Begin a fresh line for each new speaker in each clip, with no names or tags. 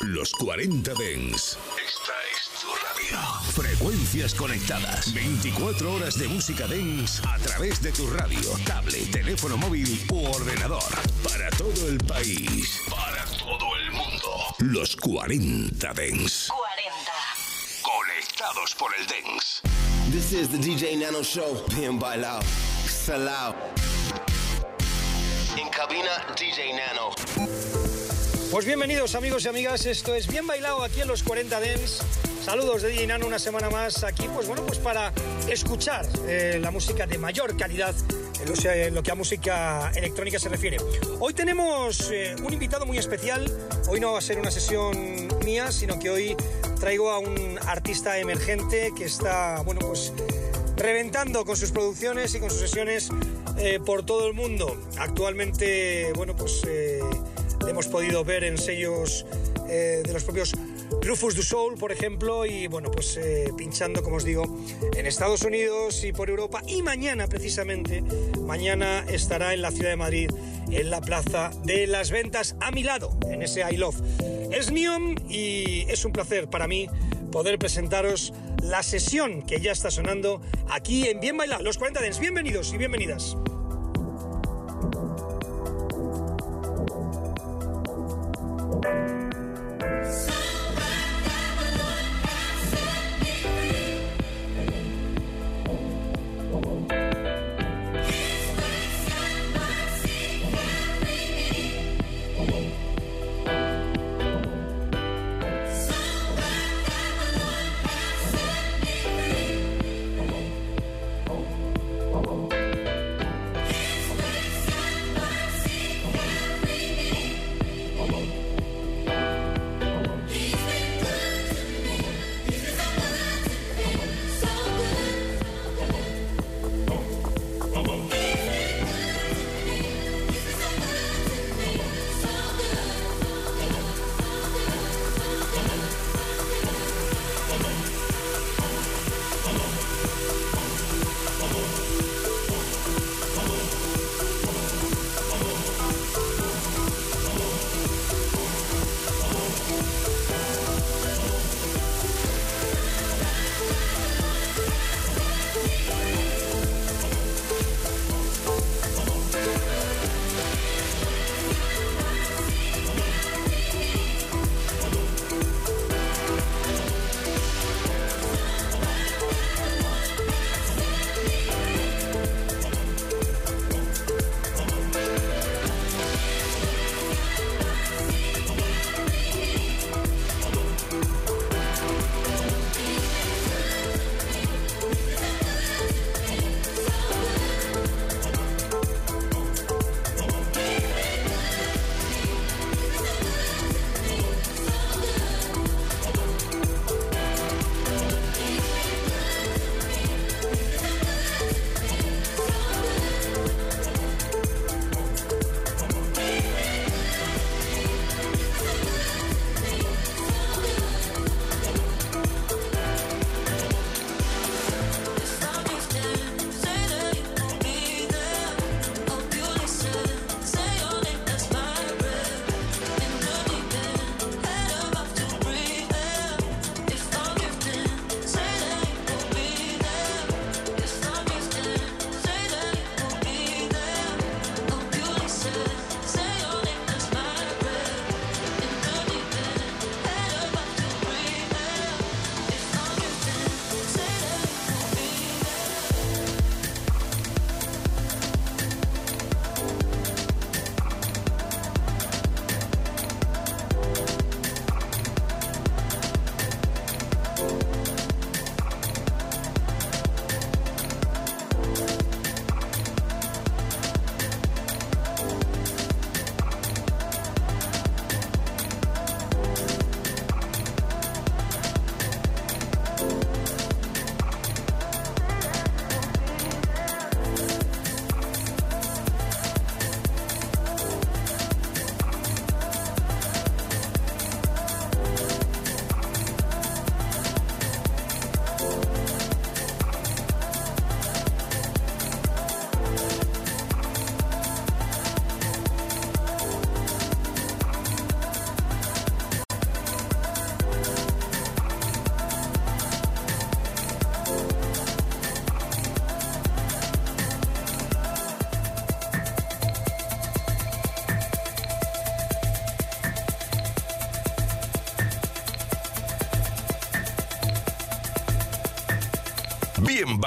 Los 40 Dens. Esta es tu radio. Frecuencias conectadas. 24 horas de música Dens a través de tu radio, tablet, teléfono móvil u ordenador. Para todo el país. Para todo el mundo. Los 40 Dens.
40.
Conectados por el Dens.
This is the DJ Nano Show. Bien bailado. Salao. En cabina, DJ Nano.
Pues bienvenidos amigos y amigas, esto es Bien Bailado aquí en los 40 Dens. Saludos de DJ una semana más aquí, pues bueno, pues para escuchar eh, la música de mayor calidad en lo, que a música electrónica se refiere. Hoy tenemos eh, un invitado muy especial, hoy no va a ser una sesión mía, sino que hoy traigo a un artista emergente que está, bueno, pues reventando con sus producciones y con sus sesiones eh, por todo el mundo. Actualmente, bueno, pues hemos podido ver en sellos eh, de los propios Rufus du Soul, por ejemplo, y bueno, pues eh, pinchando, como os digo, en Estados Unidos y por Europa. Y mañana, precisamente, mañana estará en la ciudad de Madrid, en la Plaza de las Ventas, a mi lado, en ese I Love. Es Neon y es un placer para mí poder presentaros la sesión que ya está sonando aquí en Bien Bailado, los 40 Dens. Bienvenidos y bienvenidas. Bye.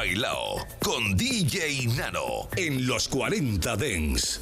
Bien bailado con DJ Nano en los 40 Dens.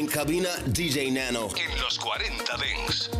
En cabina DJ Nano.
En los 40 Dents.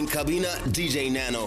En cabina, DJ Nano.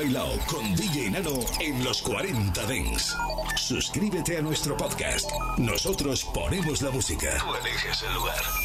Bailao con DJ Nano en los 40 Dents. Suscríbete a nuestro podcast. Nosotros ponemos la música. Tú eliges el lugar.